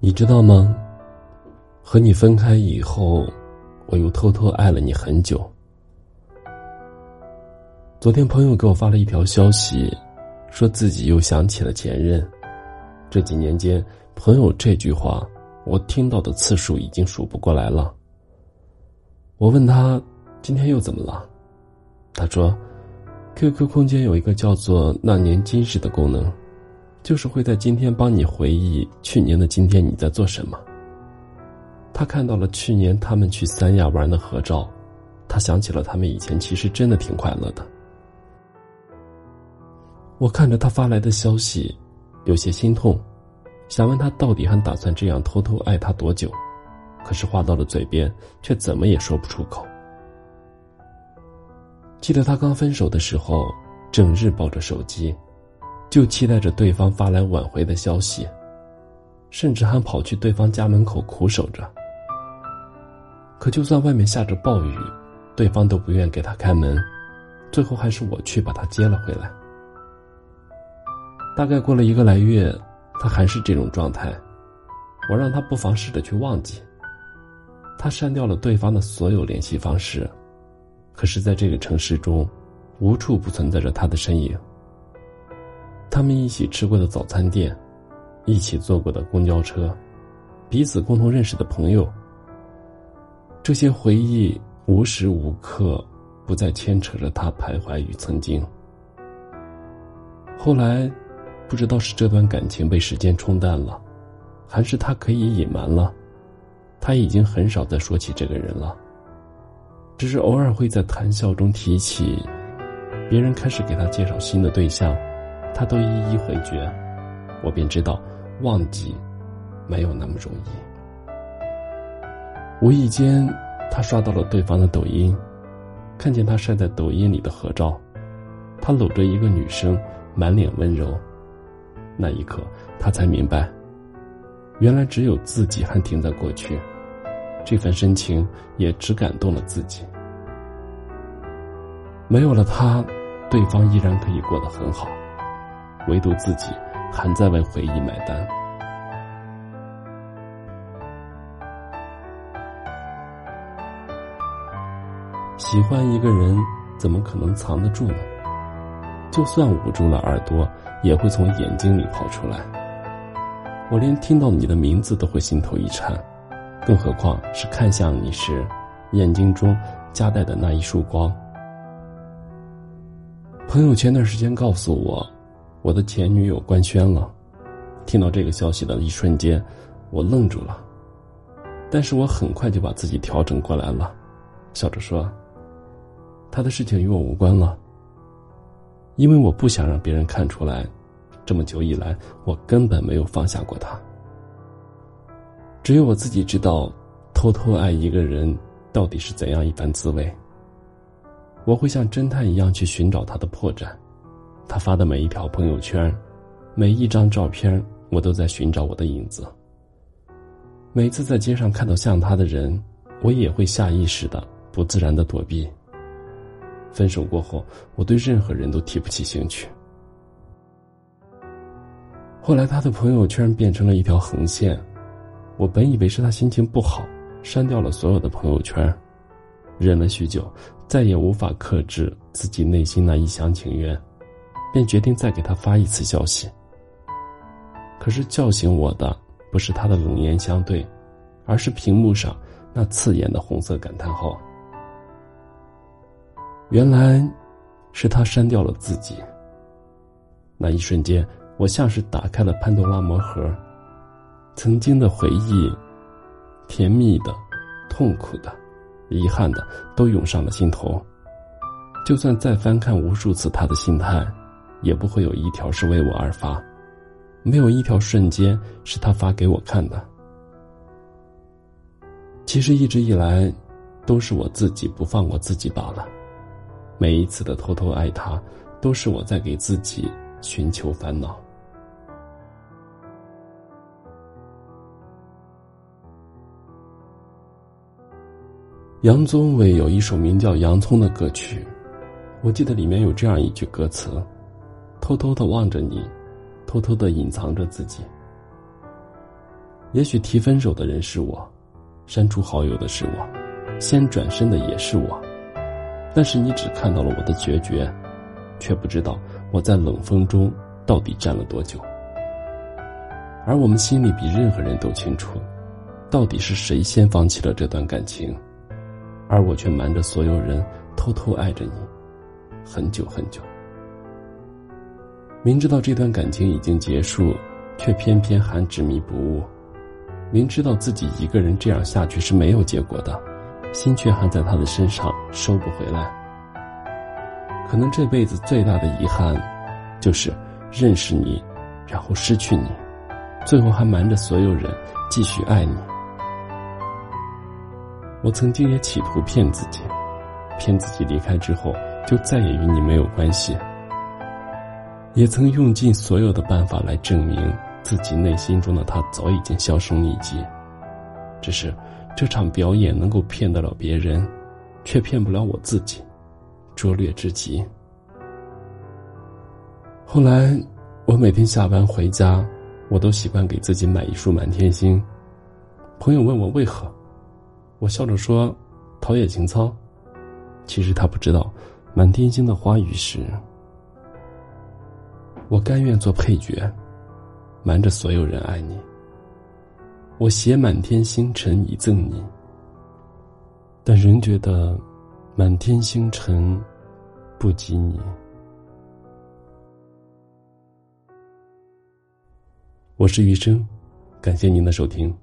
你知道吗？和你分开以后，我又偷偷爱了你很久。昨天朋友给我发了一条消息，说自己又想起了前任。这几年间，朋友这句话我听到的次数已经数不过来了。我问他今天又怎么了，他说，QQ 空间有一个叫做“那年今日”的功能。就是会在今天帮你回忆去年的今天你在做什么。他看到了去年他们去三亚玩的合照，他想起了他们以前其实真的挺快乐的。我看着他发来的消息，有些心痛，想问他到底还打算这样偷偷爱他多久，可是话到了嘴边却怎么也说不出口。记得他刚分手的时候，整日抱着手机。就期待着对方发来挽回的消息，甚至还跑去对方家门口苦守着。可就算外面下着暴雨，对方都不愿给他开门，最后还是我去把他接了回来。大概过了一个来月，他还是这种状态，我让他不妨试着去忘记。他删掉了对方的所有联系方式，可是在这个城市中，无处不存在着他的身影。他们一起吃过的早餐店，一起坐过的公交车，彼此共同认识的朋友。这些回忆无时无刻不再牵扯着他徘徊于曾经。后来，不知道是这段感情被时间冲淡了，还是他可以隐瞒了，他已经很少再说起这个人了。只是偶尔会在谈笑中提起，别人开始给他介绍新的对象。他都一一回绝，我便知道，忘记没有那么容易。无意间，他刷到了对方的抖音，看见他晒在抖音里的合照，他搂着一个女生，满脸温柔。那一刻，他才明白，原来只有自己还停在过去，这份深情也只感动了自己。没有了他，对方依然可以过得很好。唯独自己还在为回忆买单。喜欢一个人，怎么可能藏得住呢？就算捂住了耳朵，也会从眼睛里跑出来。我连听到你的名字都会心头一颤，更何况是看向你时，眼睛中夹带的那一束光。朋友前段时间告诉我。我的前女友官宣了，听到这个消息的一瞬间，我愣住了，但是我很快就把自己调整过来了，笑着说：“他的事情与我无关了，因为我不想让别人看出来，这么久以来我根本没有放下过他。只有我自己知道，偷偷爱一个人到底是怎样一番滋味。我会像侦探一样去寻找他的破绽。”他发的每一条朋友圈，每一张照片，我都在寻找我的影子。每次在街上看到像他的人，我也会下意识的、不自然的躲避。分手过后，我对任何人都提不起兴趣。后来，他的朋友圈变成了一条横线，我本以为是他心情不好，删掉了所有的朋友圈，忍了许久，再也无法克制自己内心那一厢情愿。便决定再给他发一次消息。可是叫醒我的不是他的冷言相对，而是屏幕上那刺眼的红色感叹号。原来，是他删掉了自己。那一瞬间，我像是打开了潘多拉魔盒，曾经的回忆，甜蜜的、痛苦的、遗憾的，都涌上了心头。就算再翻看无数次他的心态。也不会有一条是为我而发，没有一条瞬间是他发给我看的。其实一直以来，都是我自己不放过自己罢了。每一次的偷偷爱他，都是我在给自己寻求烦恼。杨宗纬有一首名叫《洋葱》的歌曲，我记得里面有这样一句歌词。偷偷的望着你，偷偷的隐藏着自己。也许提分手的人是我，删除好友的是我，先转身的也是我，但是你只看到了我的决绝，却不知道我在冷风中到底站了多久。而我们心里比任何人都清楚，到底是谁先放弃了这段感情，而我却瞒着所有人偷偷爱着你，很久很久。明知道这段感情已经结束，却偏偏还执迷不悟；明知道自己一个人这样下去是没有结果的，心却还在他的身上收不回来。可能这辈子最大的遗憾，就是认识你，然后失去你。最后还瞒着所有人继续爱你。我曾经也企图骗自己，骗自己离开之后就再也与你没有关系。也曾用尽所有的办法来证明自己内心中的他早已经销声匿迹。只是这场表演能够骗得了别人，却骗不了我自己，拙劣至极。后来，我每天下班回家。我都习惯给自己买一束满天星。朋友问我为何，我笑着说：“陶冶情操。”其实他不知道，满天星的花语是：我甘愿做配角，瞒着所有人爱你。我携满天星辰以赠你，但仍觉得满天星辰不及你。我是余生，感谢您的收听。